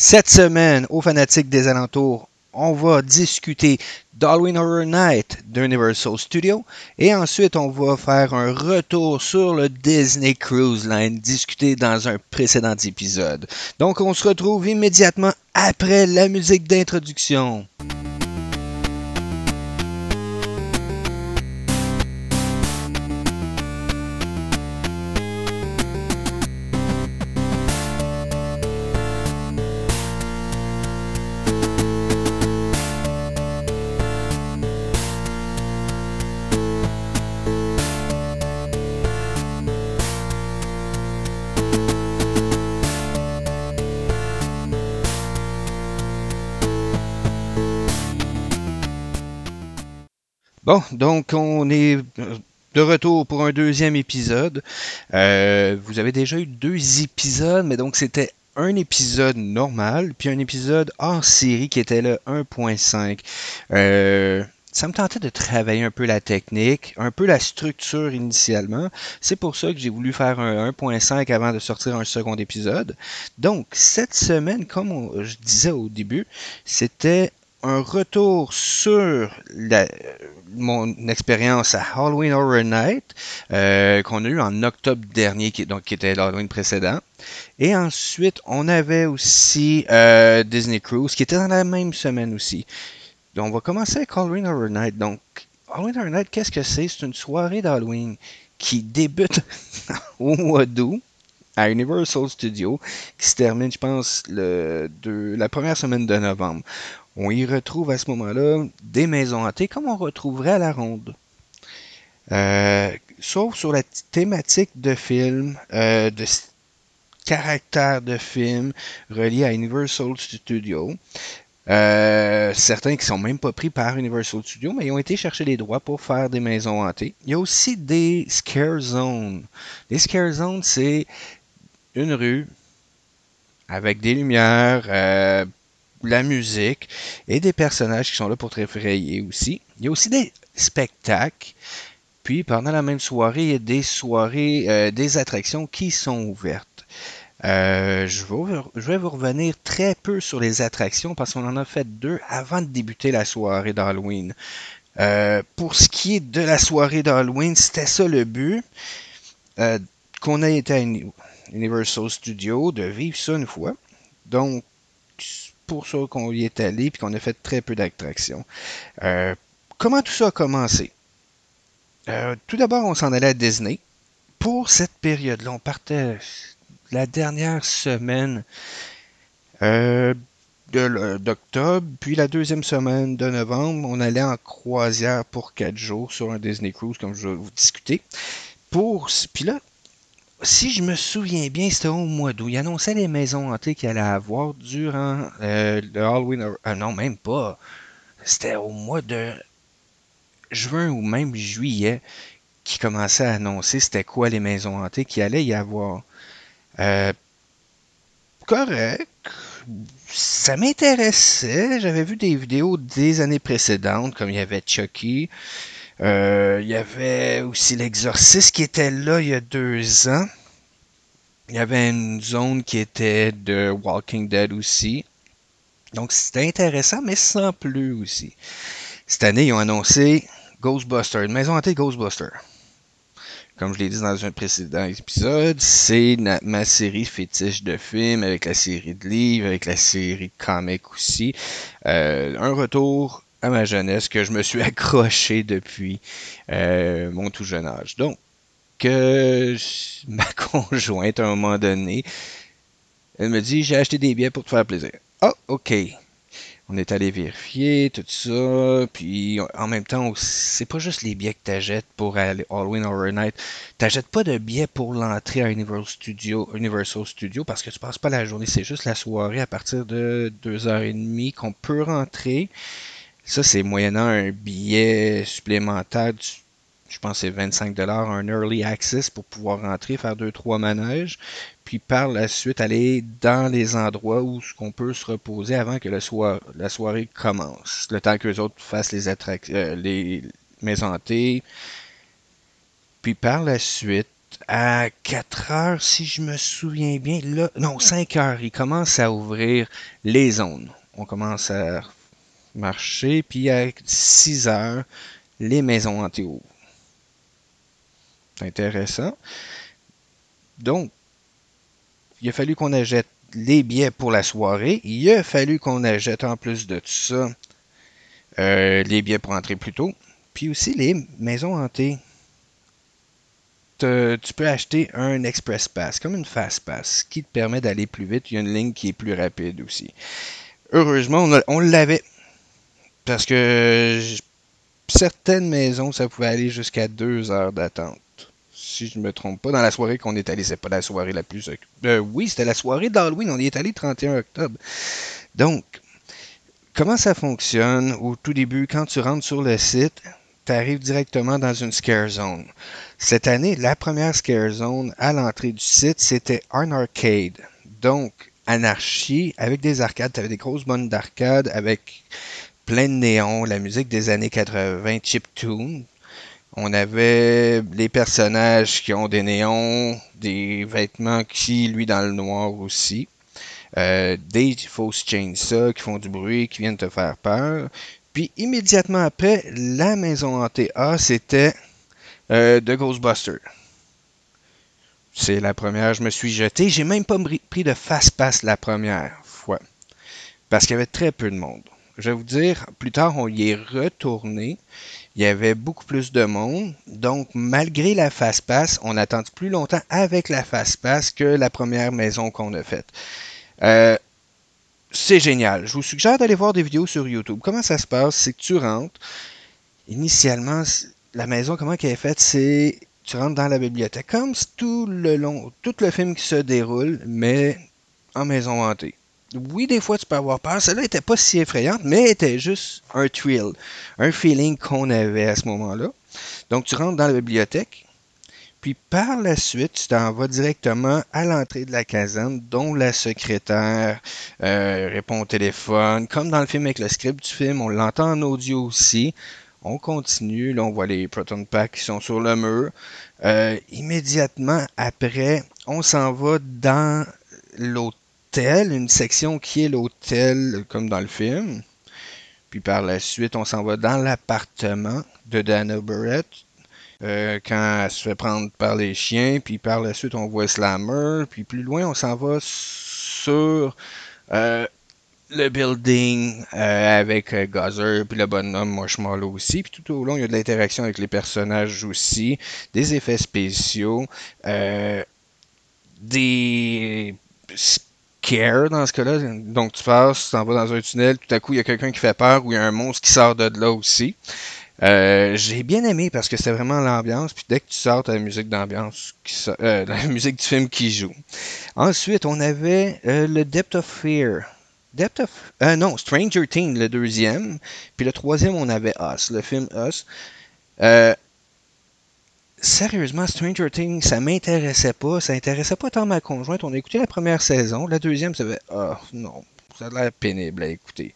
Cette semaine, aux fanatiques des alentours, on va discuter d'Halloween Horror Night d'Universal Studios et ensuite on va faire un retour sur le Disney Cruise Line discuté dans un précédent épisode. Donc on se retrouve immédiatement après la musique d'introduction. Bon, donc on est de retour pour un deuxième épisode. Euh, vous avez déjà eu deux épisodes, mais donc c'était un épisode normal, puis un épisode hors série qui était le 1.5. Euh, ça me tentait de travailler un peu la technique, un peu la structure initialement. C'est pour ça que j'ai voulu faire un 1.5 avant de sortir un second épisode. Donc, cette semaine, comme je disais au début, c'était un retour sur mon expérience à Halloween Horror Night euh, qu'on a eu en octobre dernier, qui, donc, qui était l'Halloween précédent. Et ensuite, on avait aussi euh, Disney Cruise, qui était dans la même semaine aussi. Donc, on va commencer avec Halloween Horror Night. Donc, Halloween Horror Night, qu'est-ce que c'est? C'est une soirée d'Halloween qui débute au mois d'août à Universal Studios, qui se termine, je pense, le, de, la première semaine de novembre. On y retrouve à ce moment-là des maisons hantées comme on retrouverait à la ronde. Euh, sauf sur la thématique de film, euh, de caractère de film relié à Universal Studios. Euh, certains qui sont même pas pris par Universal Studios, mais ils ont été chercher les droits pour faire des maisons hantées. Il y a aussi des scare zones. Les scare zones, c'est une rue avec des lumières, la musique et des personnages qui sont là pour te effrayer aussi. Il y a aussi des spectacles. Puis pendant la même soirée, il y a des soirées, euh, des attractions qui sont ouvertes. Euh, je, vais, vous revenir très peu sur les attractions parce qu'on en a fait deux avant de débuter la soirée d'Halloween. Euh, pour ce qui est de la soirée d'Halloween, c'était ça le but. qu'on ait été à Universal Studios, de vivre ça une fois. Donc, pour ça qu'on y est allé et qu'on a fait très peu d'attractions. Euh, comment tout ça a commencé? Euh, tout d'abord, on s'en allait à Disney. Pour cette période-là, on partait la dernière semaine euh, d'octobre, puis la deuxième semaine de novembre, on allait en croisière pour quatre jours sur un Disney Cruise, comme je vais vous discuter. Pour, puis là, si je me souviens bien, c'était au mois d'août. Il annonçait les maisons hantées qu'il allait avoir durant euh, le Halloween. Euh, non, même pas. C'était au mois de juin ou même juillet qui commençait à annoncer c'était quoi les maisons hantées qu'il allait y avoir. Euh, correct. Ça m'intéressait. J'avais vu des vidéos des années précédentes, comme il y avait Chucky. Euh, il y avait aussi l'Exorciste qui était là il y a deux ans. Il y avait une zone qui était de Walking Dead aussi. Donc c'était intéressant, mais sans plus aussi. Cette année, ils ont annoncé Ghostbuster, une maison hantée Ghostbuster. Comme je l'ai dit dans un précédent épisode, c'est ma série fétiche de films avec la série de livres, avec la série de comics aussi. Euh, un retour à ma jeunesse que je me suis accroché depuis euh, mon tout jeune âge. Donc, que ma conjointe, à un moment donné, elle me dit J'ai acheté des billets pour te faire plaisir. Ah, ok. On est allé vérifier tout ça, puis en même temps, c'est pas juste les billets que t'achètes pour aller Halloween Horror Night. T'achètes pas de billets pour l'entrée à Universal Studio, Universal Studio parce que tu passes pas la journée, c'est juste la soirée à partir de 2h30 qu'on peut rentrer. Ça, c'est moyennant un billet supplémentaire. Je pense que c'est 25 un early access pour pouvoir rentrer, faire deux trois manèges, puis par la suite aller dans les endroits où on peut se reposer avant que la soirée commence. Le temps que les autres fassent les, euh, les. Puis par la suite, à 4 heures, si je me souviens bien. Là, non, 5 heures, il commence à ouvrir les zones. On commence à marcher, puis à 6 heures, les maisons hantées intéressant. Donc, il a fallu qu'on achète les billets pour la soirée. Il a fallu qu'on achète en plus de tout ça euh, les billets pour entrer plus tôt. Puis aussi les maisons hantées. tu peux acheter un Express Pass, comme une Fast Pass, qui te permet d'aller plus vite. Il y a une ligne qui est plus rapide aussi. Heureusement, on, l'avait. Parce que certaines maisons, ça pouvait aller jusqu'à deux heures d'attente si je ne me trompe pas, dans la soirée qu'on est allé. C'est pas la soirée la plus. Euh, oui, c'était la soirée d'Halloween. On y est allé le 31 octobre. Donc, comment ça fonctionne au tout début? Quand tu rentres sur le site? Tu arrives directement dans une scare zone. Cette année, la première scare zone à l'entrée du site, c'était un arcade. Donc, anarchie avec des arcades. Tu avais des grosses bonnes d'arcade avec plein de néons, la musique des années 80, chiptune. On avait les personnages qui ont des néons, des vêtements qui, lui, dans le noir aussi. Euh, des fausses chainsaws qui font du bruit, qui viennent te faire peur. Puis immédiatement après, la maison hantée A, c'était euh, The Ghostbusters. C'est la première, je me suis jeté. J'ai même pas pris de fast-pass la première fois. Parce qu'il y avait très peu de monde. Je vais vous dire, plus tard, on y est retourné il y avait beaucoup plus de monde. Donc, malgré la fast-pass, on a attendu plus longtemps avec la fast-pass que la première maison qu'on a faite. Euh, c'est génial. Je vous suggère d'aller voir des vidéos sur YouTube. Comment ça se passe? C'est que tu rentres. Initialement, la maison, comment elle est faite? C'est tu rentres dans la bibliothèque. Comme tout le long, tout le film qui se déroule, mais en maison hantée oui, des fois, tu peux avoir peur. Celle-là n'était pas si effrayante, mais était juste un thrill, un feeling qu'on avait à ce moment-là. Donc, tu rentres dans la bibliothèque, puis par la suite, tu t'en vas directement à l'entrée de la caserne, dont la secrétaire euh, répond au téléphone. Comme dans le film avec le script du film, on l'entend en audio aussi. On continue, là on voit les proton packs qui sont sur le mur. Euh, immédiatement après, on s'en va dans l'hôtel une section qui est l'hôtel, comme dans le film. Puis par la suite, on s'en va dans l'appartement de Dana Barrett. Euh, quand elle se fait prendre par les chiens, puis par la suite on voit Slammer, puis plus loin on s'en va sur euh, le building euh, avec Gazer, puis le bonhomme Marshmallow aussi, puis tout au long il y a de l'interaction avec les personnages aussi, des effets spéciaux, des care dans ce cas-là. Donc tu passes, tu t'en vas dans un tunnel, tout à coup il y a quelqu'un qui fait peur ou il y a un monstre qui sort de là aussi. Euh, j'ai bien aimé parce que c'était vraiment l'ambiance. Puis dès que tu sors, tu as la musique d'ambiance, euh, la musique du film qui joue. Ensuite, on avait euh, le Depth of Fear. Depth of. Non, Stranger Things, le deuxième. Puis le troisième, on avait Us, le film Us. Sérieusement, Stranger Things, ça m'intéressait pas. Ça intéressait pas tant ma conjointe. On a écouté la première saison. La deuxième, ça fait Ah, non, ça a l'air pénible à écouter.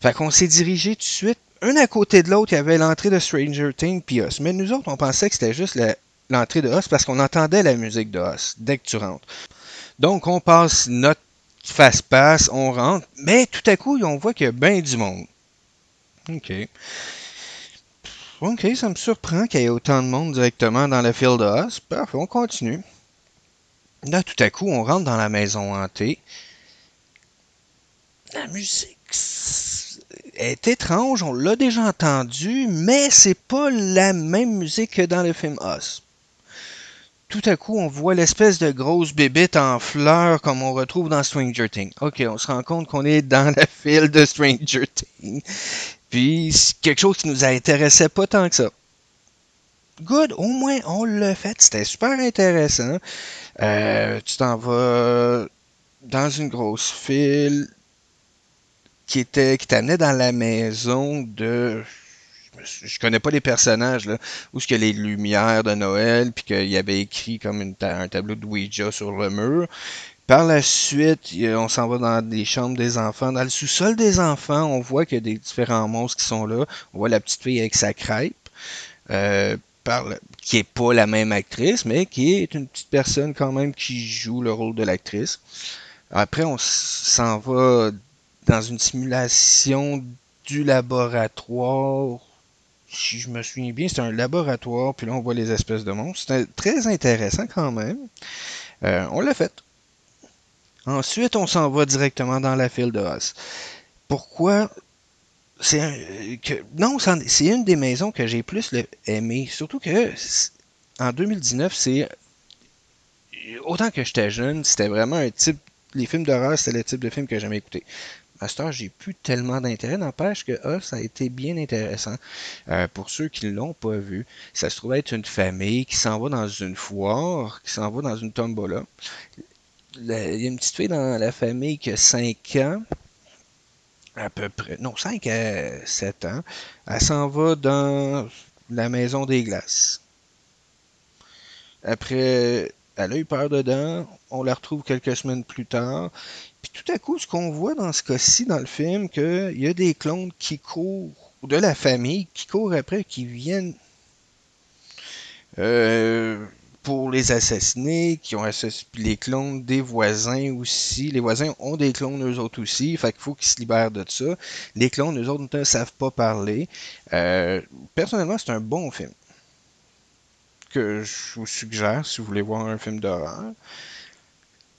Fait qu'on s'est dirigé tout de suite. Un à côté de l'autre, il y avait l'entrée de Stranger Things puis Us. Mais nous autres, on pensait que c'était juste l'entrée de Us parce qu'on entendait la musique de Us dès que tu rentres. Donc, on passe notre face-passe, on rentre. Mais tout à coup, on voit qu'il y a bien du monde. OK. OK, ça me surprend qu'il y ait autant de monde directement dans le Field of Parfait, on continue. Là, tout à coup, on rentre dans la maison hantée. La musique est étrange, on l'a déjà entendu, mais c'est pas la même musique que dans le film Us. Tout à coup, on voit l'espèce de grosse bébite en fleurs comme on retrouve dans Stranger Things. Ok, on se rend compte qu'on est dans la file de Stranger Things. Quelque chose qui nous intéressait pas tant que ça. Good, au moins on l'a fait. C'était super intéressant. Euh, tu t'en vas dans une grosse file qui était qui t'amenait dans la maison de je connais pas les personnages là où ce a les lumières de Noël puis qu'il y avait écrit comme un tableau de Ouija sur le mur par la suite, on s'en va dans les chambres des enfants. Dans le sous-sol des enfants, on voit qu'il y a des différents monstres qui sont là. On voit la petite fille avec sa crêpe. Euh, qui est pas la même actrice, mais qui est une petite personne quand même qui joue le rôle de l'actrice. Après, on s'en va dans une simulation du laboratoire. Si je me souviens bien, c'est un laboratoire, puis là on voit les espèces de monstres. C'était très intéressant quand même. Euh, on l'a fait. Ensuite, on s'en va directement dans la file de. Pourquoi? C'est non, c'est une des maisons que j'ai plus aimé. Surtout que en 2019, c'est autant que j'étais jeune, c'était vraiment un type. Les films d'horreur, c'était le type de film que j'aimais écouter. À ce j'ai plus tellement d'intérêt. N'empêche que a été bien intéressant. Euh, pour ceux qui ne l'ont pas vu, ça se trouve être une famille qui s'en va dans une foire, qui s'en va dans une tombola. Il y a une petite fille dans la famille qui a 5 ans à peu près, non, 5 à 7 ans. Elle s'en va dans la maison des glaces. Après, elle a eu peur dedans. On la retrouve quelques semaines plus tard. Puis tout à coup, ce qu'on voit dans ce cas-ci, dans le film, qu'il y a des clones qui courent, ou de la famille, qui courent après, qui viennent euh, pour les assassiner, qui ont assassiné les clones des voisins aussi. Les voisins ont des clones eux autres aussi, fait qu'il faut qu'ils se libèrent de ça. Les clones, eux autres, ne savent pas parler. Euh, personnellement, c'est un bon film que je vous suggère si vous voulez voir un film d'horreur.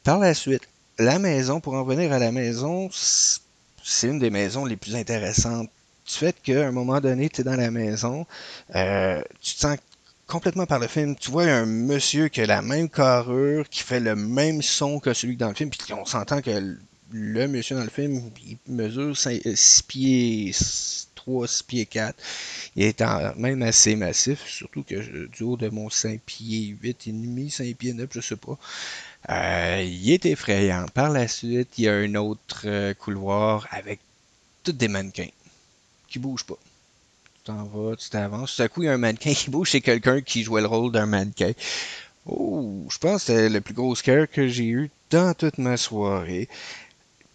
Par la suite, la maison, pour en venir à la maison, c'est une des maisons les plus intéressantes du fait qu'à un moment donné, tu es dans la maison, euh, tu te sens complètement par le film. Tu vois un monsieur qui a la même carrure, qui fait le même son que celui dans le film, puis on s'entend que le monsieur dans le film, il mesure 6 euh, pieds 3, 6 pieds 4. Il est même assez massif, surtout que du haut de mon 5 pieds 8 et demi, 5 pieds 9, je sais pas. Euh, il est effrayant. Par la suite, il y a un autre euh, couloir avec tous des mannequins qui bougent pas t'en vas, tu t'avances. Tout à coup, il y a un mannequin qui bouge, c'est quelqu'un qui jouait le rôle d'un mannequin. Oh, je pense que c'était le plus gros scare que j'ai eu dans toute ma soirée.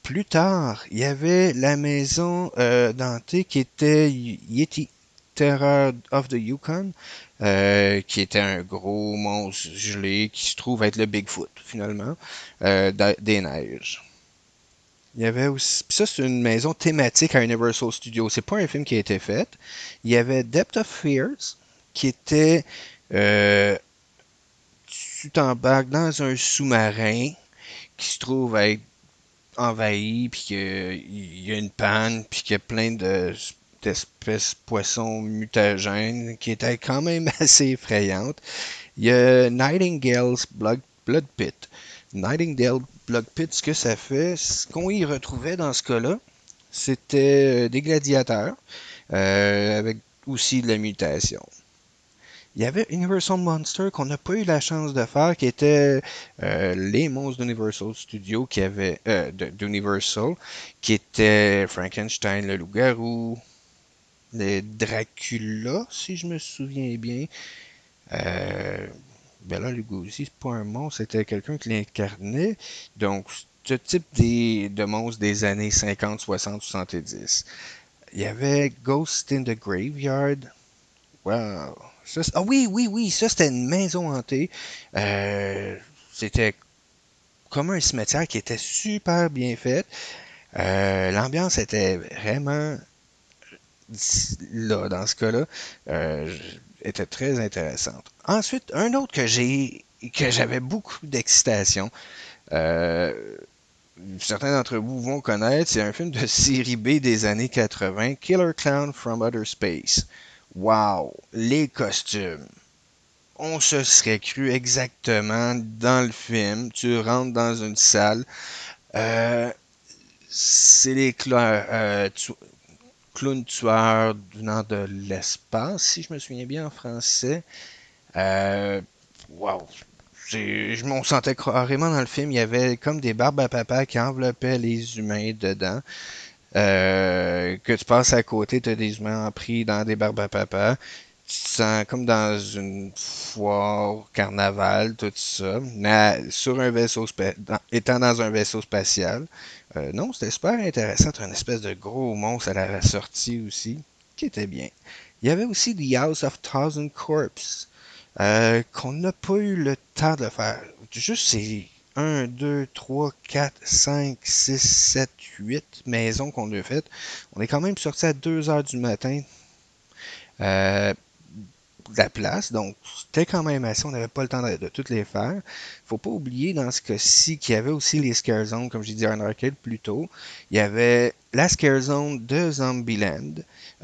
Plus tard, il y avait la maison euh, dantée qui était Yeti Terror of the Yukon, euh, qui était un gros monstre gelé qui se trouve être le Bigfoot, finalement, euh, des neiges. Il y avait aussi. ça, c'est une maison thématique à Universal Studios. C'est pas un film qui a été fait. Il y avait Depth of Fears, qui était. Euh, tu t'embarques dans un sous-marin qui se trouve à être envahi, puis qu'il y a une panne, puis qu'il y a plein de d'espèces poissons mutagènes qui étaient quand même assez effrayantes. Il y a Nightingale's Blood, Blood Pit. Nightingale Blood Pit, ce que ça fait, ce qu'on y retrouvait dans ce cas-là, c'était euh, des gladiateurs, euh, avec aussi de la mutation. Il y avait Universal Monster qu'on n'a pas eu la chance de faire, qui était euh, les monstres d'Universal Studios, qui avait d'Universal, qui était Frankenstein, le loup-garou, les Dracula, si je me souviens bien. Bela Lugosi, c'est pas un monstre, c'était quelqu'un qui l'incarnait. Donc, ce type de monstre des années 50, 60, 70. Il y avait Ghost in the Graveyard. Wow. ah oui, oui, oui, ça c'était une maison hantée. Euh, c'était comme un cimetière qui était super bien fait. Euh, l'ambiance était vraiment là, dans ce cas-là. Euh, était très intéressante. Ensuite, un autre que j'ai que j'avais beaucoup d'excitation. Euh, certains d'entre vous vont connaître, c'est un film de série B des années 80, Killer Clown from Outer Space. Wow, les costumes. On se serait cru exactement dans le film. Tu rentres dans une salle. Euh, c'est les euh, clown tueur venant de l'espace, si je me souviens bien en français. Euh, wow. Je m'en sentais carrément dans le film. Il y avait comme des barbes à papa qui enveloppaient les humains dedans. Euh, que tu passes à côté, tu as des humains pris dans des barbes à papa. Comme dans une foire, carnaval, tout ça. Mais sur un vaisseau, étant dans un vaisseau spatial. Euh, non, c'était super intéressant. un espèce de gros monstre à la sortie aussi, qui était bien. Il y avait aussi The House of Thousand Corpse, euh, qu'on n'a pas eu le temps de faire. Juste, c'est 1, 2, 3, 4, 5, 6, 7, 8 maisons qu'on a faites. On est quand même sorti à 2 heures du matin. Euh, la place. Donc, c'était quand même assez. On n'avait pas le temps de, toutes les faire. faut pas oublier dans ce cas-ci qu'il y avait aussi les Scare Zones, comme j'ai dit en arcade plus tôt. Il y avait la Scare Zone de Zombieland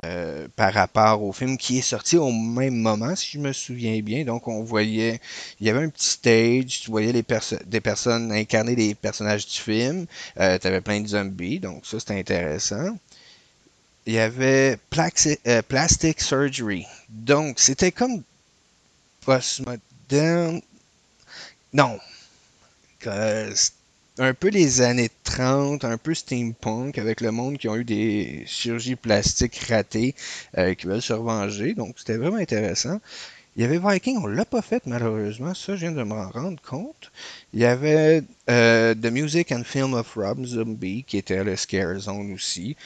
euh, par rapport au film qui est sorti au même moment, si je me souviens bien. Donc, on voyait, il y avait un petit stage, tu voyais les des personnes incarner des personnages du film. Euh, tu avais plein de zombies, donc ça, c'était intéressant il y avait euh, Plastic Surgery. Donc, c'était comme postmoderne. Non. un peu les années 30, un peu steampunk, avec le monde qui ont eu des chirurgies plastiques ratées, euh, qui veulent se revenger. Donc, c'était vraiment intéressant. Il y avait Viking, on l'a pas fait malheureusement, ça je viens de me rendre compte. Il y avait euh, The Music and Film of Rob Zombie, qui était le Scare Zone aussi.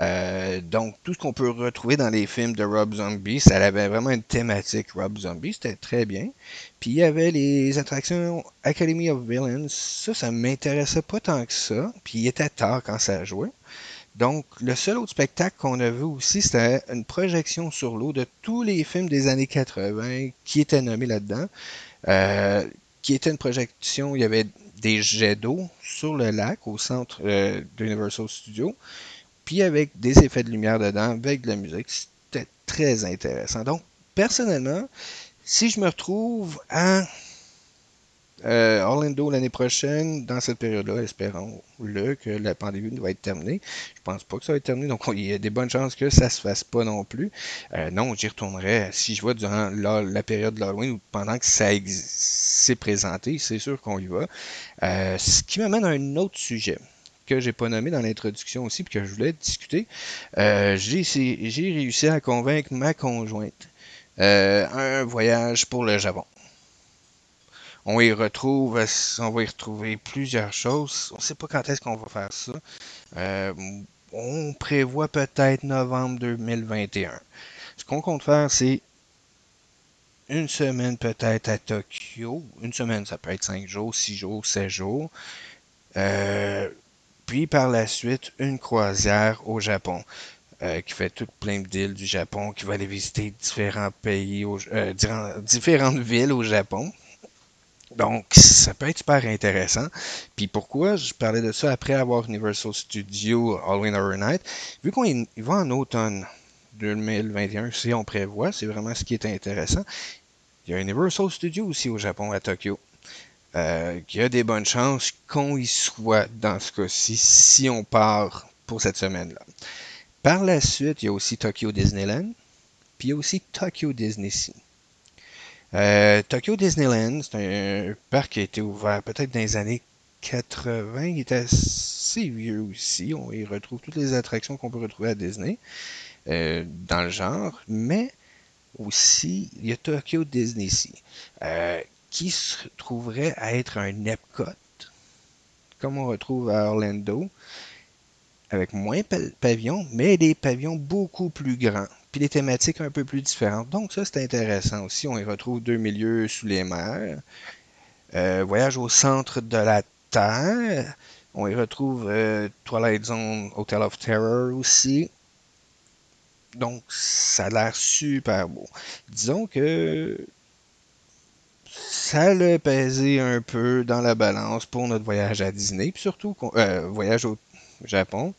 Euh, donc, tout ce qu'on peut retrouver dans les films de Rob Zombie, ça avait vraiment une thématique Rob Zombie, c'était très bien. Puis il y avait les attractions Academy of Villains, ça, ça m'intéressait pas tant que ça. Puis il était tard quand ça jouait. Donc, le seul autre spectacle qu'on a vu aussi, c'était une projection sur l'eau de tous les films des années 80 qui étaient nommés là-dedans. Euh, qui était une projection, il y avait des jets d'eau sur le lac au centre euh, d'Universal Studios puis avec des effets de lumière dedans, avec de la musique. C'était très intéressant. Donc, personnellement, si je me retrouve à euh, Orlando l'année prochaine, dans cette période-là, espérons-le que la pandémie va être terminée. Je pense pas que ça va être terminé, donc il y a des bonnes chances que ça se fasse pas non plus. Euh, non, j'y retournerai si je vois durant la, période de l'Halloween ou pendant que ça s'est présenté, c'est sûr qu'on y va. Euh, ce qui m'amène à un autre sujet que j'ai pas nommé dans l'introduction aussi, puis que je voulais discuter. Euh, j'ai réussi à convaincre ma conjointe euh, un voyage pour le Japon. On y retrouve, on va y retrouver plusieurs choses. On ne sait pas quand est-ce qu'on va faire ça. Euh, on prévoit peut-être novembre 2021. Ce qu'on compte faire, c'est une semaine peut-être à Tokyo. Une semaine, ça peut être 5 jours, 6 jours, 7 jours. Euh, puis par la suite, une croisière au Japon. Euh, qui fait toute plein d'îles du Japon, qui va aller visiter différents pays, euh, différentes villes au Japon. Donc, ça peut être super intéressant. Puis pourquoi je parlais de ça après avoir Universal Studios Halloween Horror Night? Vu qu'on va en automne 2021, si on prévoit, c'est vraiment ce qui est intéressant. Il y a Universal Studios aussi au Japon, à Tokyo. Euh, qu'il y a des bonnes chances qu'on y soit dans ce cas-ci si on part pour cette semaine-là. Par la suite, il y a aussi Tokyo Disneyland, puis il y a aussi Tokyo Disney Sea. Euh, Tokyo Disneyland, c'est un parc qui a été ouvert peut-être dans les années 80. Il est assez vieux aussi. On y retrouve toutes les attractions qu'on peut retrouver à Disney euh, dans le genre. Mais aussi, il y a Tokyo Disney Sea, qui se trouverait à être un Epcot, comme on retrouve à Orlando, avec moins de pavillons, mais des pavillons beaucoup plus grands, puis des thématiques un peu plus différentes. Donc ça, c'est intéressant aussi. On y retrouve deux milieux sous les mers. Euh, voyage au centre de la Terre. On y retrouve euh, Twilight Zone, Hotel of Terror aussi. Donc, ça a l'air super beau. Disons que ça l'a pesé un peu dans la balance pour notre voyage à Disney, puis surtout euh, voyage au Japon.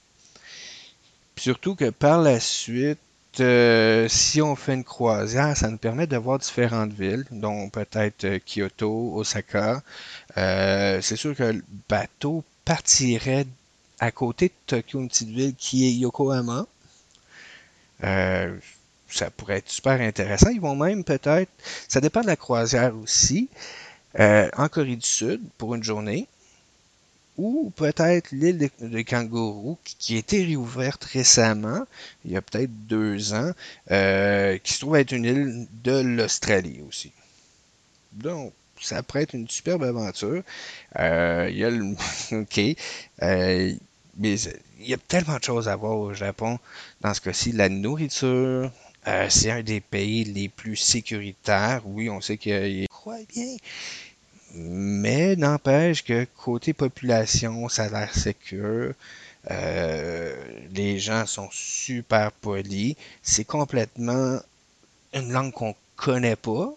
surtout que par la suite, euh, si on fait une croisière, ça nous permet de voir différentes villes, dont peut-être euh, Kyoto, Osaka. c'est sûr que le bateau partirait à côté de Tokyo, une petite ville qui est Yokohama ça pourrait être super intéressant. Ils vont même peut-être, ça dépend de la croisière aussi, euh, en Corée du Sud pour une journée, ou peut-être l'île de, de, Kangourou qui, a été réouverte récemment, il y a peut-être deux ans, euh, qui se trouve être une île de l'Australie aussi. Donc, ça pourrait être une superbe aventure. Euh, il y a le... OK. mais il y a tellement de choses à voir au Japon. Dans ce cas-ci, la nourriture, Euh, c'est un des pays les plus sécuritaires. Oui, on sait qu'il croit bien. Mais n'empêche que côté population, ça a l'air sécure. Euh, les gens sont super polis. C'est complètement une langue qu'on connaît pas.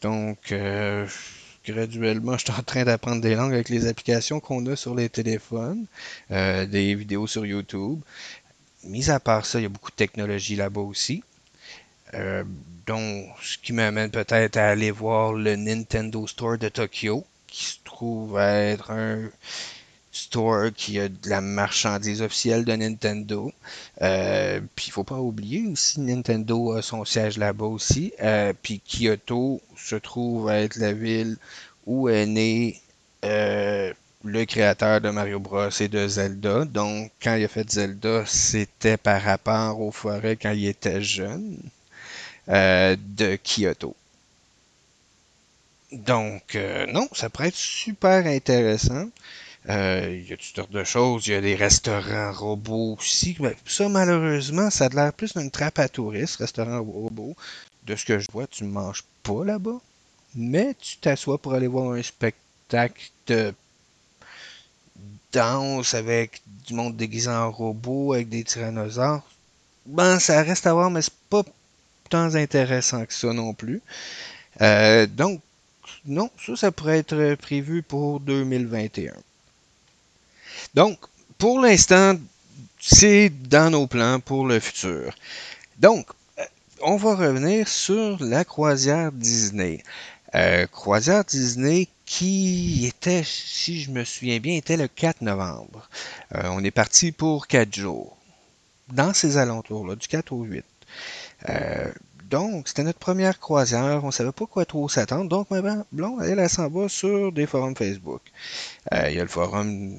Donc, euh, graduellement, je suis en train d'apprendre des langues avec les applications qu'on a sur les téléphones, euh, des vidéos sur YouTube. Mis à part ça, il y a beaucoup de technologie là-bas aussi. Euh, donc, ce qui m'amène peut-être à aller voir le Nintendo Store de Tokyo, qui se trouve être un store qui a de la marchandise officielle de Nintendo. Euh, puis il faut pas oublier aussi, Nintendo a son siège là-bas aussi. Euh, puis Kyoto se trouve être la ville où est né le créateur de Mario Bros et de Zelda. Donc, quand il a fait Zelda, c'était par rapport aux forêts quand il était jeune de Kyoto. Donc, non, ça pourrait être super intéressant. Euh, il y a toutes sortes de choses. Il y a des restaurants robots aussi. Ben, ça, malheureusement, ça a l'air plus d'une trappe à touristes, restaurant robot. De ce que je vois, tu ne manges pas là-bas. Mais tu t'assois pour aller voir un spectacle de danse avec du monde déguisé en robot, avec des tyrannosaures. Ben, ça reste à voir, mais c'est pas tant intéressant que ça non plus. Euh, donc, non, ça, ça pourrait être prévu pour 2021. Donc, pour l'instant, c'est dans nos plans pour le futur. Donc, on va revenir sur la croisière Disney. Euh, croisière Disney qui était, si je me souviens bien, était le 4 novembre. Euh, on est parti pour 4 jours. Dans ces alentours-là, du 4 au 8. donc, c'était notre première croisière. On ne savait pas quoi trop s'attendre. Donc, ma blonde, elle, elle s'en va sur des forums Facebook. Il y a le forum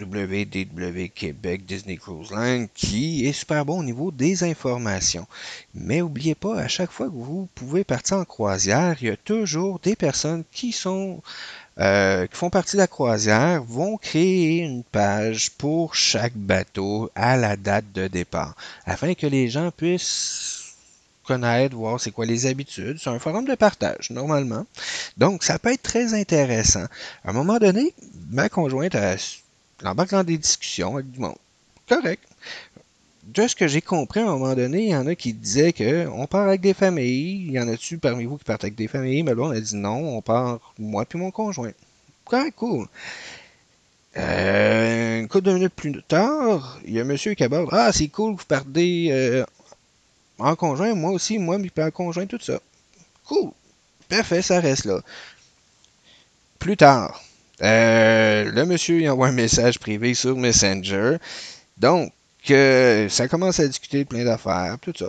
WDW Québec Disney Cruise Line qui est super bon au niveau des informations. Mais n'oubliez pas, à chaque fois que vous pouvez partir en croisière, il y a toujours des personnes qui sont euh, qui font partie de la croisière vont créer une page pour chaque bateau à la date de départ, afin que les gens puissent connaître, voir c'est quoi les habitudes. C'est un forum de partage, normalement. Donc, ça peut être très intéressant. À un moment donné, ma conjointe a embarque dans des discussions avec du monde. Correct. De ce que j'ai compris, à un moment donné, il y en a qui disaient qu'on part avec des familles. Il y en a-tu parmi vous qui partent avec des familles? Mais là, on a dit non, on part moi puis mon conjoint. Correct, cool. Euh, une couple de minutes plus tard, il y a monsieur qui aborde. Ah, c'est cool, vous partez euh, en conjoint, moi aussi, moi, puis en conjoint, tout ça. Cool. Parfait, ça reste là. Plus tard, euh, le monsieur il envoie un message privé sur Messenger. Donc, euh, ça commence à discuter de plein d'affaires, tout ça.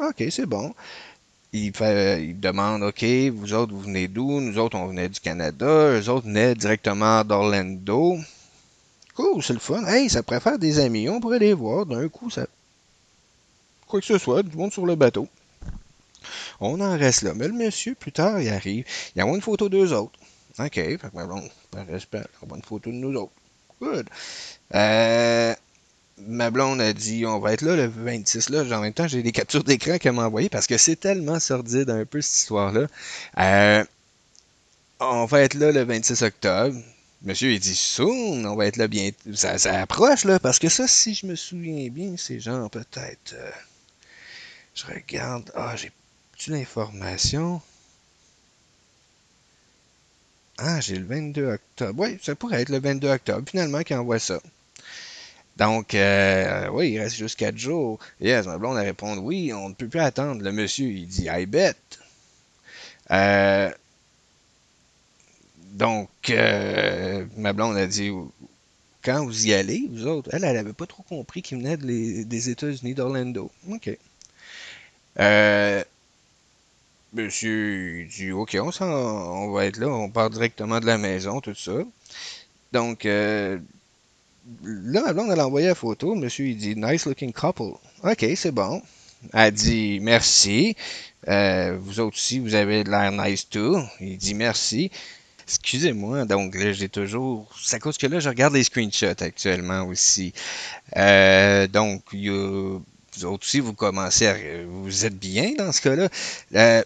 OK, c'est bon. Il, demande, OK, vous autres, vous venez d'où? Nous autres, on venait du Canada. Eux autres venaient directement d'Orlando. Cool, c'est le fun. Hey, ça préfère des amis. On pourrait les voir. D'un coup, ça... Quoi que ce soit, du monde sur le bateau. On en reste là. Mais le monsieur, plus tard, il arrive. Il envoie une photo d'eux autres. OK, fait ma blonde, par respect, on va une photo de nous autres. Good. Euh, ma blonde a dit on va être là le 26 là. En même temps, j'ai des captures d'écran qu'elle m'a envoyées parce que c'est tellement sordide un peu cette histoire-là. Euh, on va être là le 26 octobre. Monsieur, il dit soon, on va être là bientôt. Ça, ça, approche, là, parce que ça, si je me souviens bien, c'est genre peut-être. Euh, je regarde. Ah, j'ai plus d'informations. Ah, j'ai le 22 octobre. Oui, ça pourrait être le 22 octobre, finalement, qui envoie ça. Donc, euh, oui, il reste juste 4 jours. Yes, ma blonde a répondu oui, on ne peut plus attendre. Le monsieur, il dit I bet. Euh, donc, euh, ma blonde a dit quand vous y allez, vous autres, elle, elle n'avait pas trop compris qu'il venait des États-Unis, d'Orlando. OK. Euh, Monsieur dit OK, on, on va être là, on part directement de la maison, tout ça. Donc, euh, là, ma blonde, elle a envoyé la photo. Monsieur, il dit Nice looking couple. OK, c'est bon. Elle dit Merci. Euh, vous autres aussi, vous avez l'air nice too. Il dit Merci. Excusez-moi, donc là, j'ai toujours. C'est à cause que là, je regarde les screenshots actuellement aussi. Euh, donc, il vous autres aussi, vous commencez à. Vous êtes bien dans ce cas-là. Euh,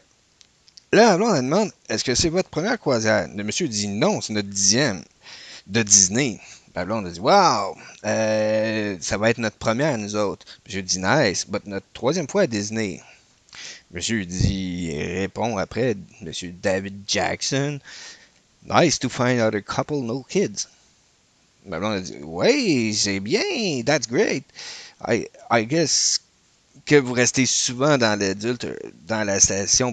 là, on demande est-ce que c'est votre première croisière? Le monsieur dit non, c'est notre dixième de Disney. Ben on a dit Wow, euh, ça va être notre première, nous autres. Monsieur dit Nice, but notre troisième fois à Disney. Monsieur dit, répond après, Monsieur David Jackson, Nice to find out a couple, no kids. Ma blonde a dit, oui, c'est bien, that's great. I, I guess que vous restez souvent dans l'adulte, dans la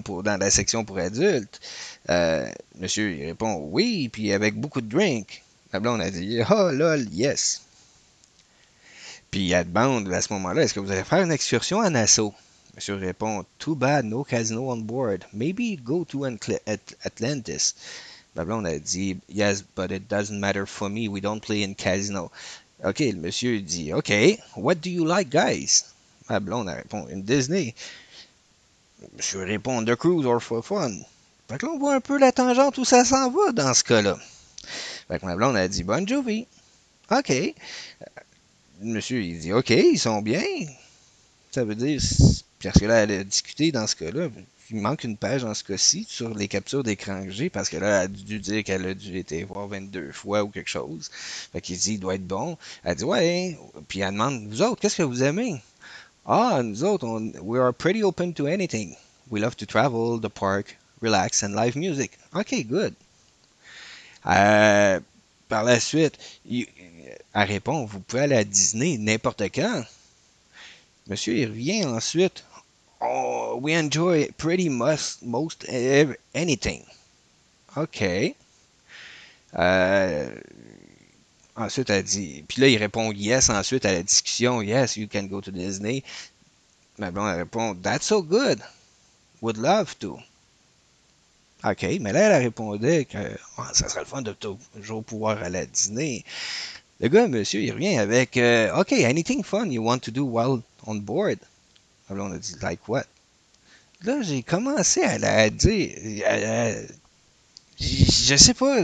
pour, dans la section pour adultes. Euh, monsieur, il répond, oui, puis avec beaucoup de drink. Ma blonde a dit, oh lol, yes. Puis elle demande à ce moment-là, est-ce que vous allez faire une excursion à Nassau? Monsieur répond, Too bad, no casino on board. Maybe go to Atlantis. Ma blonde a dit, Yes, but it doesn't matter for me. We don't play in casino. OK, monsieur dit, OK, what do you like, guys? Ma blonde répond, in Disney. Monsieur répond, The cruise or for fun. Fait que là, on voit un peu la tangente où ça s'en va dans ce cas-là. Fait que ma blonde a dit, Bon Jovi. OK. Monsieur, il dit, OK, ils sont bien. Ça veut dire, parce que là, elle a discuté dans ce cas-là. Il manque une page dans ce cas-ci sur les captures d'écran que j'ai parce que là, elle a dû dire qu'elle a dû être voir 22 fois ou quelque chose. Fait qu'il dit, il doit être bon. Elle dit, ouais. Puis elle demande, vous autres, qu'est-ce que vous aimez? Ah, nous autres, on, we are pretty open to anything. We love to travel, the park, relax and live music. OK, good. Euh, par la suite, elle répond, vous pouvez aller à Disney n'importe quand. Monsieur, il revient ensuite. Oh, we enjoy pretty much most anything. OK. Euh, ensuite, elle dit. Puis là, il répond yes ensuite à la discussion. Yes, you can go to Disney. Mais bon, elle répond That's so good. Would love to. OK, mais là, elle répondait que ça serait le fun de toujours pouvoir aller à Disney. Le gars, monsieur, il revient avec euh, OK, anything fun you want to do while on board? Alors on a dit Like what? Là, j'ai commencé à la dire. je sais pas.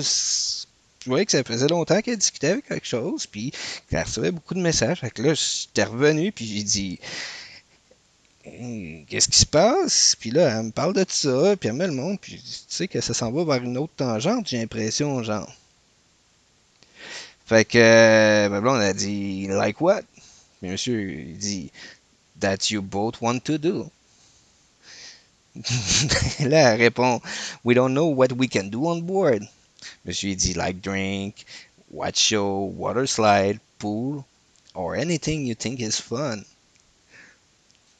Je voyais que ça faisait longtemps qu'elle discutait avec quelque chose, puis qu'elle recevait beaucoup de messages. Fait que là, j'étais revenu, puis j'ai dit Qu'est-ce qui se passe? Puis là, elle me parle de tout ça, puis elle met le monde, puis tu sais que ça s'en va vers une autre tangente, j'ai l'impression, genre. Fait que, ben on a dit, like what? Puis monsieur, il dit, that you both want to do. Là, elle répond, we don't know what we can do on board. Monsieur, il dit, like drink, watch show, water slide, pool, or anything you think is fun.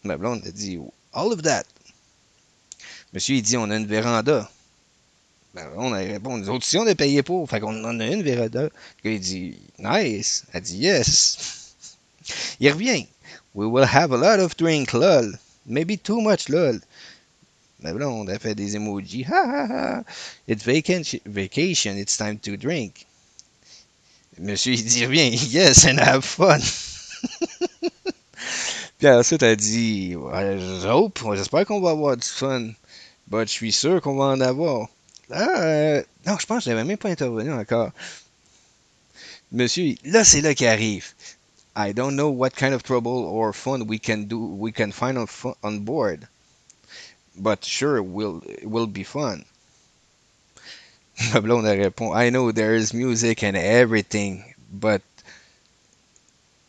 Ma blonde a dit, all of that. Monsieur, il dit, on a une véranda. Ben, on a répondu, nous autres, si on a payé pour. Fait qu'on en a une véranda. il dit, nice. Elle dit, yes. Il revient. We will have a lot of drink, lol. Maybe too much, lol. Là, on a fait des emojis. Ha ha ha. It's vacation, it's time to drink. Monsieur, il dit bien, yes, and have fun. Puis ensuite, elle dit, hope, j'espère qu'on va avoir du fun. But je suis sûr qu'on va en avoir. Ah, non, je pense que je n'avais même pas intervenu encore. Monsieur, là, c'est là qu'il arrive. I don't know what kind of trouble or fun we can do we can find on, on board. But sure, it will, it will be fun. Ma blonde répond, I know there is music and everything, but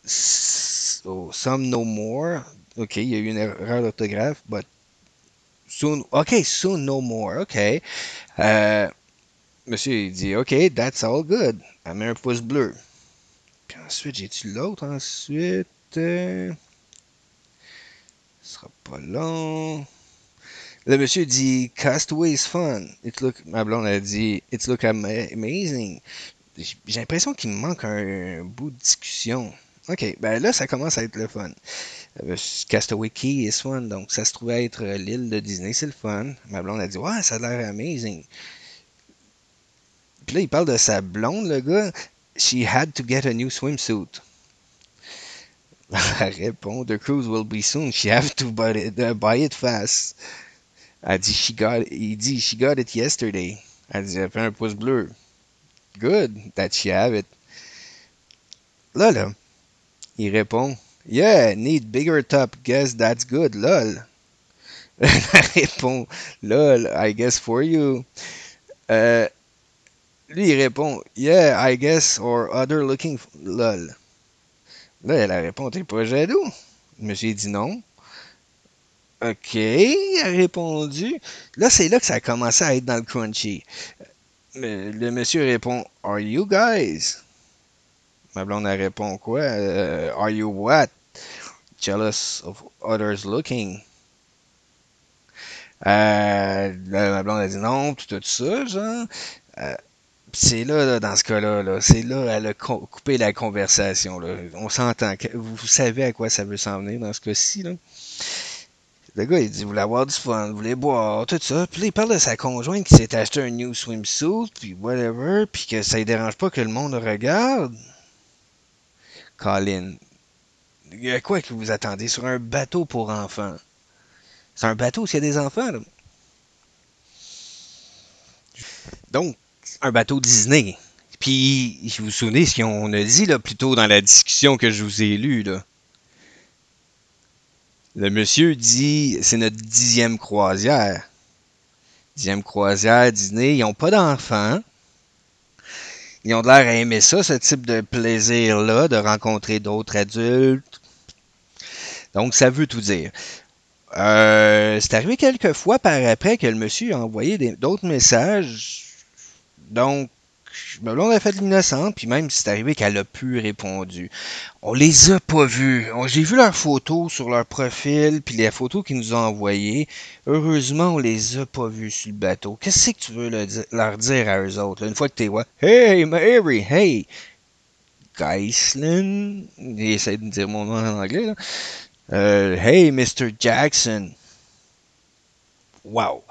so some no more? Ok, il y a eu une erreur d'orthographe, but soon, ok, soon no more, ok. Monsieur, il dit, ok, that's all good. Elle met un pouce bleu. Puis ensuite, j'ai-tu l'autre ensuite? Euh, ce sera pas long. Le monsieur dit Castaway is fun. Look, ma blonde a dit It look amazing. J'ai l'impression qu'il me manque un, bout de discussion. Ok, ben là, ça commence à être le fun. Euh, Castaway Key is fun, donc ça se trouvait être l'île de Disney, c'est le fun. Ma blonde a dit Ouais, ça a l'air amazing. Puis là, il parle de sa blonde, le gars. She had to get a new swimsuit. Elle répond The cruise will be soon. She have to buy it, uh, buy it fast. Elle dit, she got, il dit, she got it yesterday. Elle dit, elle fait un pouce bleu. Good that she have it. Là, là, il répond, Yeah, need bigger top. Guess that's good. Lol. Elle répond Lol, I guess for you. Euh, lui, il répond Yeah, I guess, or other looking. Lol. Là, elle répond T'es pas jaloux Le monsieur dit non. OK, a répondu. Là, c'est là que ça a commencé à être dans le crunchy. Le monsieur répond Are you guys? Ma blonde elle répond quoi? Euh, are you what? Jealous of others looking? Euh, ma blonde a dit non, tout, ça, genre. Euh, c'est là, dans ce cas-là, là, c'est là, elle a coupé la conversation. On s'entend. Vous savez à quoi ça veut s'en venir dans ce cas-ci. Le gars, il dit, vous voulez avoir du fun, vous voulez boire, tout ça. Puis là, il parle de sa conjointe qui s'est acheté un new swimsuit, puis whatever, puis que ça ne dérange pas que le monde regarde. Colin, il y a quoi que vous attendez sur un bateau pour enfants? C'est un bateau s'il y a des enfants, là. Donc, un bateau Disney. Puis, vous vous souvenez ce qu'on a dit là, plus tôt dans la discussion que je vous ai lue, là. Le monsieur dit c'est notre dixième croisière. Dixième croisière, Disney, ils n'ont pas d'enfants. Ils ont l'air à aimer ça, ce type de plaisir-là, de rencontrer d'autres adultes. Donc, ça veut tout dire. Euh, c'est arrivé quelques fois par après que le monsieur a envoyé d'autres messages. Donc, me blonde a fait l'innocente, puis même c'est arrivé qu'elle a pu répondu. On les a pas vus. J'ai vu leurs photos sur leur profil, puis les photos qu'ils nous ont envoyées. Heureusement, on les a pas vus sur le bateau. Qu'est-ce que tu veux leur dire à eux autres? une fois que t'es ouais, Hey, Mary, hey! Geislin, il essaie de dire mon nom en anglais. Euh, hey, Mr. Jackson. Wow.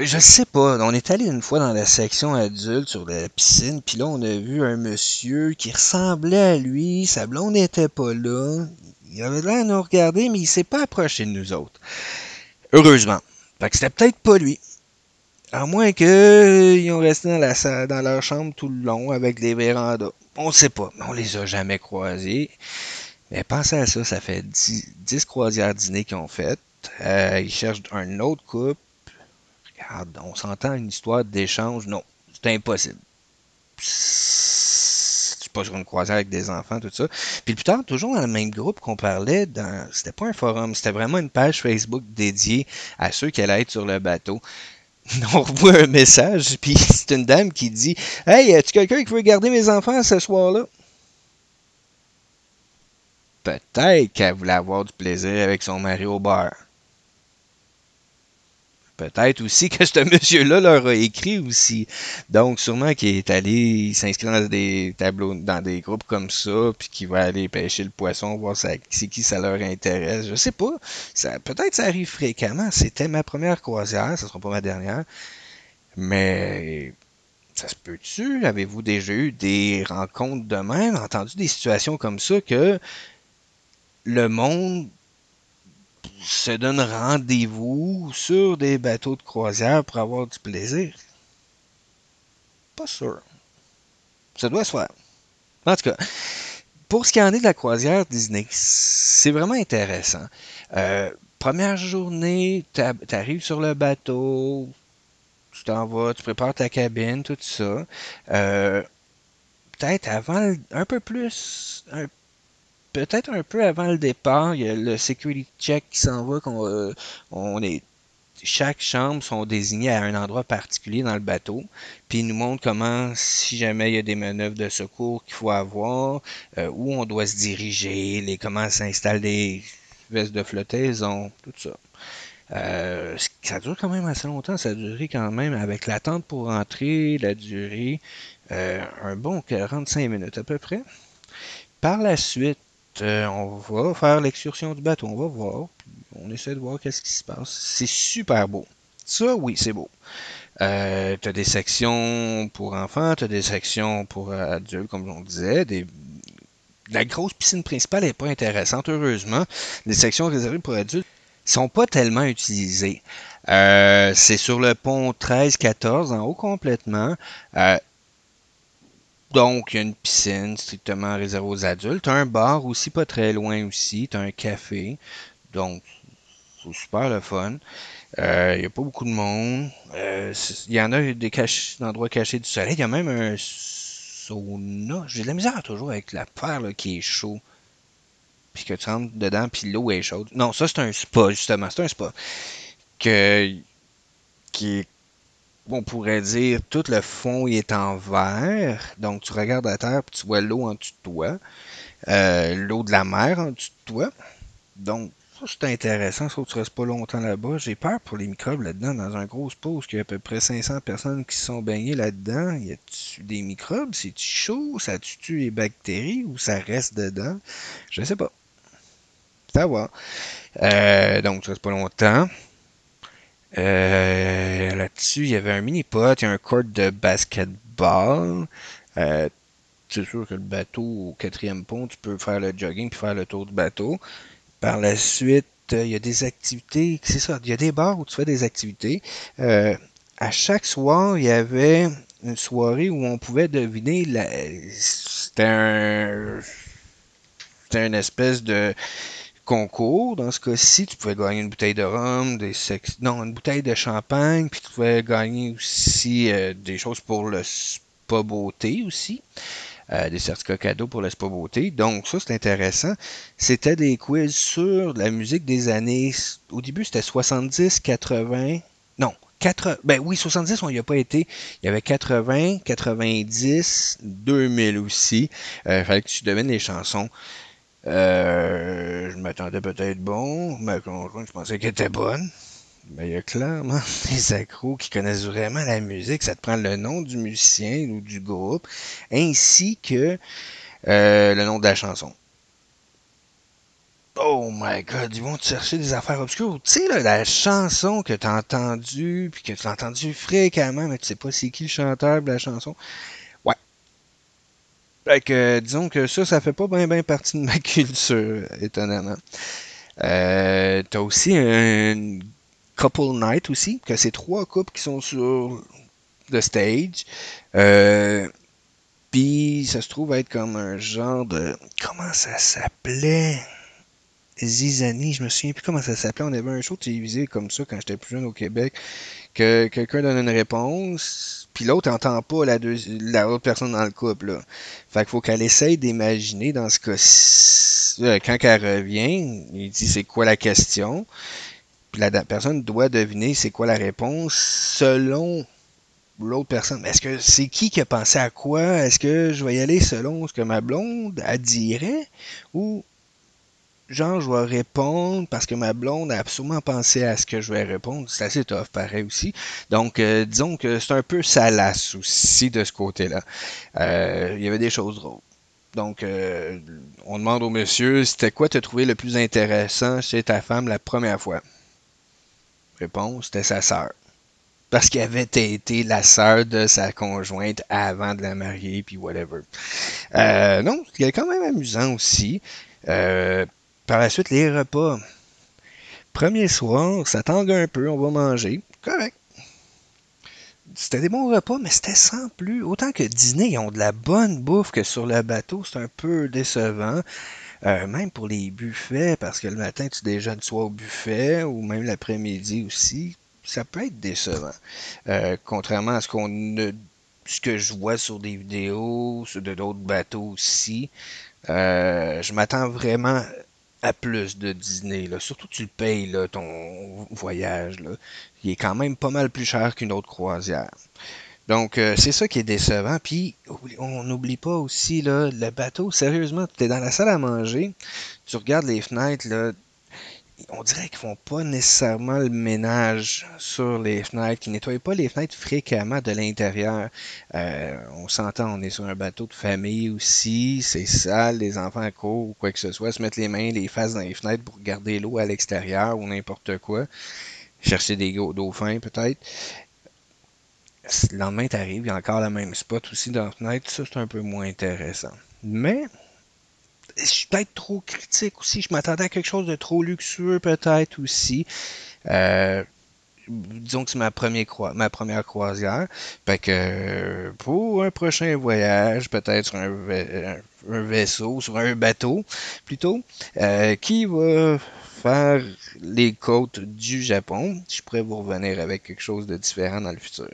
Je sais pas. On est allé une fois dans la section adulte sur la piscine, puis là, on a vu un monsieur qui ressemblait à lui. Sa blonde n'était pas là. Il avait l'air de nous regarder, mais il s'est pas approché de nous autres. Heureusement. Fait que c'était peut-être pas lui. À moins qu'ils ont resté dans, la, dans leur chambre tout le long avec des vérandas. On sait pas. On les a jamais croisés. Mais pensez à ça, ça fait 10, croisières dîner qu'ils ont fait. Euh, ils cherchent un autre couple On s'entend une histoire d'échange. Non, c'est impossible. C'est pas sur une croisière avec des enfants, tout ça. Puis plus tard, toujours dans le même groupe qu'on parlait, c'était pas un forum, c'était vraiment une page Facebook dédiée à ceux qui allaient être sur le bateau. On revoit un message, puis c'est une dame qui dit Hey, as-tu quelqu'un qui veut garder mes enfants ce soir-là Peut-être qu'elle voulait avoir du plaisir avec son mari au bar. Peut-être aussi que ce monsieur-là leur a écrit aussi. Donc, sûrement qu'il est allé s'inscrire dans des tableaux, dans des groupes comme ça, puis qu'il va aller pêcher le poisson, voir c'est qui ça leur intéresse. Je sais pas. Ça, peut-être ça arrive fréquemment. C'était ma première croisière, ça sera pas ma dernière. Mais ça se peut-tu? Avez-vous déjà eu des rencontres de même, entendu des situations comme ça que le monde se donne rendez-vous sur des bateaux de croisière pour avoir du plaisir? Pas sûr. Ça doit se faire. En tout cas, pour ce qui en est de la croisière Disney, c'est vraiment intéressant. Euh, première journée, tu arrives sur le bateau, tu t'en vas, tu prépares ta cabine, tout ça. Euh, peut-être avant, un peu plus, un peut-être un peu avant le départ, il y a le security check qui s'en va, qu'on euh, on est chaque chambre sont désignées à un endroit particulier dans le bateau, puis il nous montre comment, si jamais il y a des manœuvres de secours qu'il faut avoir, euh, où on doit se diriger, les, comment s'installent des vestes de flottaison, tout ça. Euh, ça dure quand même assez longtemps, ça a duré quand même avec l'attente pour rentrer, la durée, un bon 45 minutes à peu près. Par la suite, euh, on va faire l'excursion du bateau, on va voir. On essaie de voir qu'est-ce qui se passe. C'est super beau. Ça, oui, c'est beau. Euh, tu as des sections pour enfants, tu as des sections pour adultes, comme on disait. La grosse piscine principale n'est pas intéressante, heureusement. Les sections réservées pour adultes sont pas tellement utilisées. Euh, c'est sur le pont 13-14 en haut complètement. Donc, il y a une piscine strictement réservée aux adultes. Un bar aussi pas très loin aussi. T'as un café. Donc, c'est super le fun. Euh, il n'y a pas beaucoup de monde. Euh, il y en a des, endroits cachés du soleil. Il y a même un sauna. J'ai de la misère toujours avec la paire qui est chaud. Puis que tu rentres dedans, puis l'eau est chaude. Non, ça c'est un spa, justement. C'est un spa. Que, qui est on pourrait dire, tout le fond il est en verre. Donc, tu regardes à terre puis tu vois l'eau en dessous de toi. Euh, l'eau de la mer en dessous de toi. Donc, ça, c'est intéressant, sauf que tu restes pas longtemps là-bas. J'ai peur pour les microbes là-dedans. Dans un gros pause, il y a à peu près 500 personnes qui sont baignées là-dedans. Y a-tu des microbes? C'est-tu chaud? Ça tue les bactéries ou ça reste dedans? Je sais pas. À voir. Euh, donc, tu restes pas longtemps. Euh, là-dessus, il y avait un mini-pot, il y a un court de basketball. Euh, c'est sûr que le bateau, au quatrième pont, tu peux faire le jogging puis faire le tour du bateau. Par la suite, euh, il y a des activités, c'est ça, il y a des bars où tu fais des activités. à chaque soir, il y avait une soirée où on pouvait deviner la... c'était un c'était une espèce de concours. Dans ce cas-ci, tu pouvais gagner une bouteille de rhum, des non, une bouteille de champagne, puis tu pouvais gagner aussi euh, des choses pour le spa beauté aussi. Euh, des certificats cadeaux pour le spa beauté. Donc ça, c'est intéressant. C'était des quiz sur la musique des années... Au début, c'était 70, 80... Non, 4... Ben oui, 70, on n'y a pas été. Il y avait 80, 90, 2000 aussi. Il euh, fallait que tu devines les chansons. Euh, je m'attendais peut-être bon. Ma conjointe, je pensais qu'elle était bonne. Mais il y a clairement des accros qui connaissent vraiment la musique. Ça te prend le nom du musicien ou du groupe, ainsi que euh, le nom de la chanson. Oh my god, ils vont te chercher des affaires obscures. Tu sais, la chanson que tu as entendue, puis que tu as entendue fréquemment, mais tu sais pas c'est qui le chanteur de la chanson. Fait que, disons que ça, ça fait pas bien partie de ma culture, étonnamment. Euh, T'as aussi un couple night aussi, que c'est trois couples qui sont sur le stage. Euh, Puis ça se trouve être comme un genre de... Comment ça s'appelait? Zizani, je me souviens plus comment ça s'appelait. On avait un show télévisé comme ça quand j'étais plus jeune au Québec. Que quelqu'un donne une réponse, puis l'autre n'entend pas la, la autre personne dans le couple. Là. Faut qu'elle essaye d'imaginer dans ce cas euh, quand elle revient, il dit c'est quoi la question. Puis la, personne doit deviner c'est quoi la réponse selon l'autre personne. Est-ce que c'est qui qui a pensé à quoi? Est-ce que je vais y aller selon ce que ma blonde a dirait? Ou genre, je vais répondre parce que ma blonde a absolument pensé à ce que je vais répondre. C'est assez tough, pareil aussi. Donc, euh, disons que c'est un peu salace aussi de ce côté-là. Euh, il y avait des choses drôles. Donc, euh, on demande au monsieur, c'était quoi te trouvé le plus intéressant chez ta femme la première fois? Réponse, c'était sa sœur. Parce qu'elle avait été la sœur de sa conjointe avant de la marier, puis whatever. Euh, non, c'est quand même amusant aussi. Euh, par la suite, les repas. Premier soir, ça tangue un peu, on va manger. Correct. C'était des bons repas, mais c'était sans plus. Autant que dîner, ils ont de la bonne bouffe que sur le bateau, c'est un peu décevant. Euh, même pour les buffets, parce que le matin, tu déjeunes soit au buffet, ou même l'après-midi aussi, ça peut être décevant. Euh, contrairement à ce qu'on ce que je vois sur des vidéos, sur d'autres bateaux aussi. Euh, je m'attends vraiment à plus de dîner. Là. Surtout tu le payes, ton voyage. Là. Il est quand même pas mal plus cher qu'une autre croisière. Donc, euh, c'est ça qui est décevant. Puis, on n'oublie pas aussi, le bateau, sérieusement, tu es dans la salle à manger, tu regardes les fenêtres, là, on dirait qu'ils font pas nécessairement le ménage sur les fenêtres, qu'ils nettoient pas les fenêtres fréquemment de l'intérieur. Euh, on s'entend, on est sur un bateau de famille aussi, c'est sale, les enfants courent ou quoi que ce soit, se mettre les mains, les faces dans les fenêtres pour garder l'eau à l'extérieur ou n'importe quoi. Chercher des dauphins peut-être. Le lendemain, t'arrives, il y a encore le même spot aussi dans la fenêtre, ça c'est un peu moins intéressant. Mais je suis peut-être trop critique aussi. Je m'attendais à quelque chose de trop luxueux, peut-être aussi. Euh, disons que c'est ma, première croisière. Fait que pour un prochain voyage, peut-être sur un, vaisseau, sur un bateau plutôt, euh, qui va faire les côtes du Japon, je pourrais vous revenir avec quelque chose de différent dans le futur.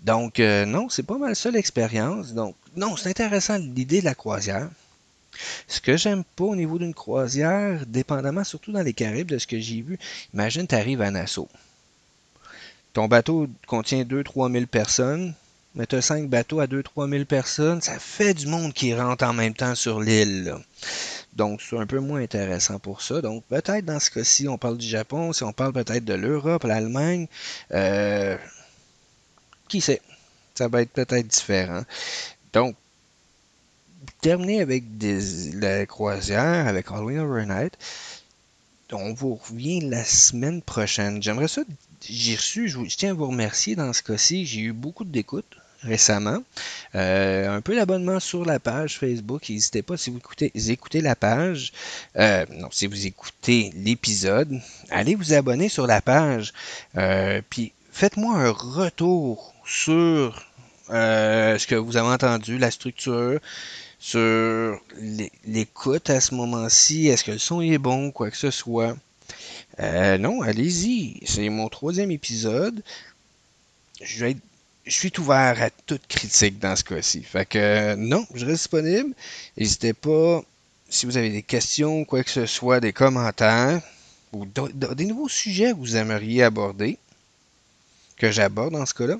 Donc, euh, non, c'est pas mal ça l'expérience. Donc, non, c'est intéressant l'idée de la croisière. Ce que j'aime pas au niveau d'une croisière, dépendamment surtout dans les Caraïbes de ce que j'ai vu, imagine tu arrives à Nassau. Ton bateau contient 2-3 000 personnes, mais tu as 5 bateaux à 2-3 000 personnes, ça fait du monde qui rentre en même temps sur l'île. Donc, c'est un peu moins intéressant pour ça. Donc, peut-être dans ce cas-ci, on parle du Japon, si on parle peut-être de l'Europe, l'Allemagne, euh, qui sait? Ça va être peut-être différent. Donc, terminer avec la croisière, avec Halloween Overnight. On vous revient la semaine prochaine. J'aimerais ça. J'ai reçu, je, tiens à vous remercier dans ce cas-ci. J'ai eu beaucoup d'écoutes récemment. Euh, un peu d'abonnement sur la page Facebook. N'hésitez pas si vous écoutez, écoutez la page. Euh, non, si vous écoutez l'épisode, allez vous abonner sur la page. Euh, puis faites-moi un retour sur ce que vous avez entendu, la structure, sur l'écoute à ce moment-ci. Est-ce que le son est bon, quoi que ce soit? Euh, non, allez-y. C'est mon troisième épisode. Je, vais je suis ouvert à toute critique dans ce cas-ci. Fait que non, je reste disponible. N'hésitez pas, si vous avez des questions, quoi que ce soit, des commentaires ou des nouveaux sujets que vous aimeriez aborder, que j'aborde dans ce cas-là,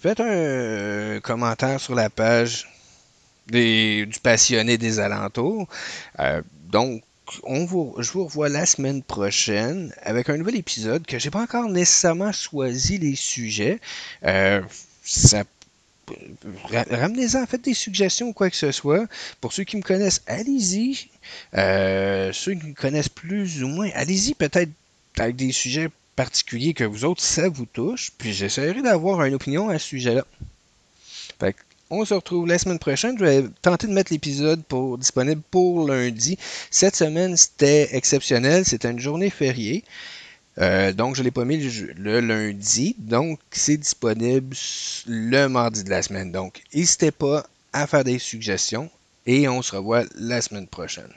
faites un commentaire sur la page du passionné des alentours. Euh, donc, on vous, je vous revois la semaine prochaine avec un nouvel épisode que j'ai pas encore nécessairement choisi les sujets. Euh, ramenez-en, faites des suggestions ou quoi que ce soit. Pour ceux qui me connaissent, allez-y. Euh, ceux qui me connaissent plus ou moins, allez-y peut-être avec des sujets particulier que vous autres, ça vous touche. Puis j'essaierai d'avoir une opinion à ce sujet-là. on se retrouve la semaine prochaine. Je vais tenter de mettre l'épisode pour, disponible pour lundi. Cette semaine, c'était exceptionnel. C'était une journée fériée. Euh, donc, je ne l'ai pas mis le, lundi. Donc, c'est disponible le mardi de la semaine. Donc, n'hésitez pas à faire des suggestions. Et on se revoit la semaine prochaine.